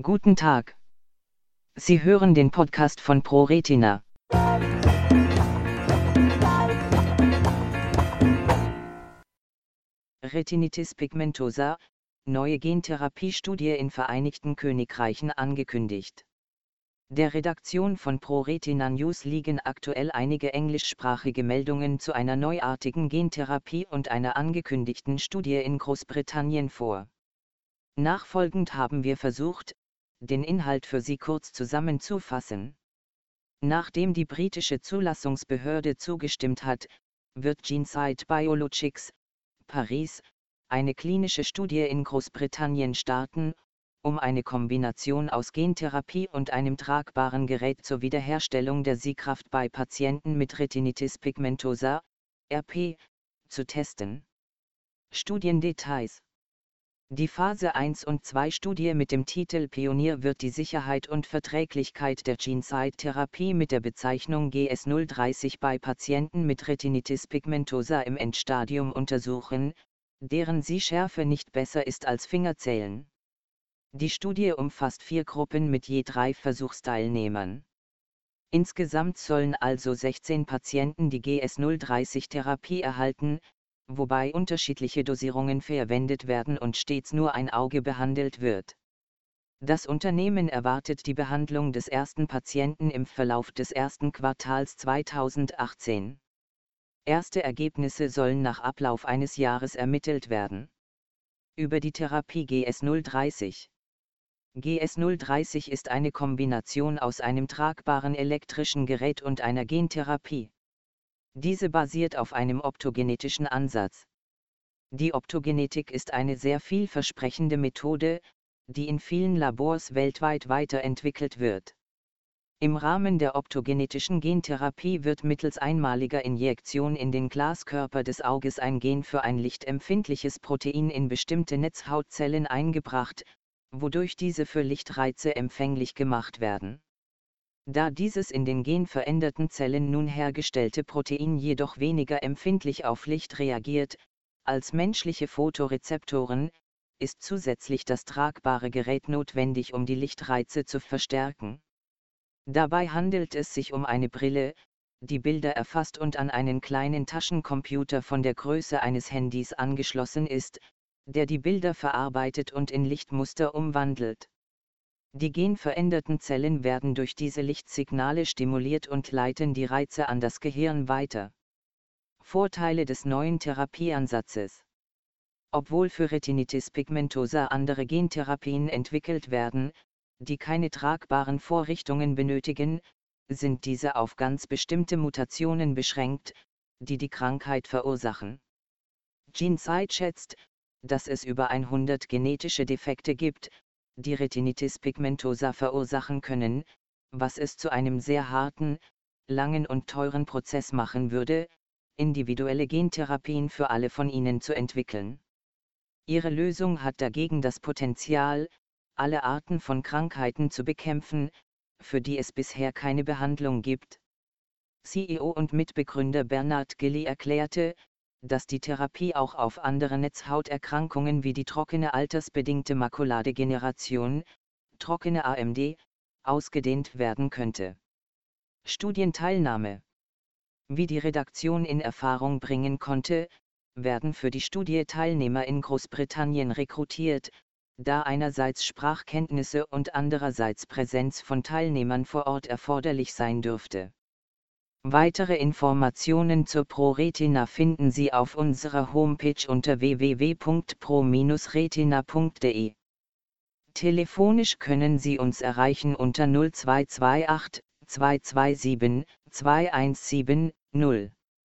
Guten Tag. Sie hören den Podcast von ProRetina. Retinitis pigmentosa, neue Gentherapiestudie in Vereinigten Königreichen angekündigt. Der Redaktion von ProRetina News liegen aktuell einige englischsprachige Meldungen zu einer neuartigen Gentherapie und einer angekündigten Studie in Großbritannien vor. Nachfolgend haben wir versucht, den Inhalt für Sie kurz zusammenzufassen. Nachdem die britische Zulassungsbehörde zugestimmt hat, wird GeneSight Biologics, Paris, eine klinische Studie in Großbritannien starten, um eine Kombination aus Gentherapie und einem tragbaren Gerät zur Wiederherstellung der Sehkraft bei Patienten mit Retinitis pigmentosa, RP, zu testen. Studiendetails die Phase 1 und 2 Studie mit dem Titel Pionier wird die Sicherheit und Verträglichkeit der GeneSight-Therapie mit der Bezeichnung GS030 bei Patienten mit Retinitis pigmentosa im Endstadium untersuchen, deren Sehschärfe nicht besser ist als Fingerzählen. Die Studie umfasst vier Gruppen mit je drei Versuchsteilnehmern. Insgesamt sollen also 16 Patienten die GS030-Therapie erhalten, wobei unterschiedliche Dosierungen verwendet werden und stets nur ein Auge behandelt wird. Das Unternehmen erwartet die Behandlung des ersten Patienten im Verlauf des ersten Quartals 2018. Erste Ergebnisse sollen nach Ablauf eines Jahres ermittelt werden. Über die Therapie GS030 GS030 ist eine Kombination aus einem tragbaren elektrischen Gerät und einer Gentherapie. Diese basiert auf einem optogenetischen Ansatz. Die Optogenetik ist eine sehr vielversprechende Methode, die in vielen Labors weltweit weiterentwickelt wird. Im Rahmen der optogenetischen Gentherapie wird mittels einmaliger Injektion in den Glaskörper des Auges ein Gen für ein lichtempfindliches Protein in bestimmte Netzhautzellen eingebracht, wodurch diese für Lichtreize empfänglich gemacht werden. Da dieses in den genveränderten Zellen nun hergestellte Protein jedoch weniger empfindlich auf Licht reagiert, als menschliche Photorezeptoren, ist zusätzlich das tragbare Gerät notwendig, um die Lichtreize zu verstärken. Dabei handelt es sich um eine Brille, die Bilder erfasst und an einen kleinen Taschencomputer von der Größe eines Handys angeschlossen ist, der die Bilder verarbeitet und in Lichtmuster umwandelt. Die genveränderten Zellen werden durch diese Lichtsignale stimuliert und leiten die Reize an das Gehirn weiter. Vorteile des neuen Therapieansatzes Obwohl für Retinitis pigmentosa andere Gentherapien entwickelt werden, die keine tragbaren Vorrichtungen benötigen, sind diese auf ganz bestimmte Mutationen beschränkt, die die Krankheit verursachen. GeneSight schätzt, dass es über 100 genetische Defekte gibt, die Retinitis pigmentosa verursachen können, was es zu einem sehr harten, langen und teuren Prozess machen würde, individuelle Gentherapien für alle von ihnen zu entwickeln. Ihre Lösung hat dagegen das Potenzial, alle Arten von Krankheiten zu bekämpfen, für die es bisher keine Behandlung gibt. CEO und Mitbegründer Bernard Gilly erklärte, dass die Therapie auch auf andere Netzhauterkrankungen wie die trockene altersbedingte Makuladegeneration, trockene AMD, ausgedehnt werden könnte. Studienteilnahme Wie die Redaktion in Erfahrung bringen konnte, werden für die Studie Teilnehmer in Großbritannien rekrutiert, da einerseits Sprachkenntnisse und andererseits Präsenz von Teilnehmern vor Ort erforderlich sein dürfte. Weitere Informationen zur ProRetina finden Sie auf unserer Homepage unter www.pro-retina.de. Telefonisch können Sie uns erreichen unter 0228 227 217 0.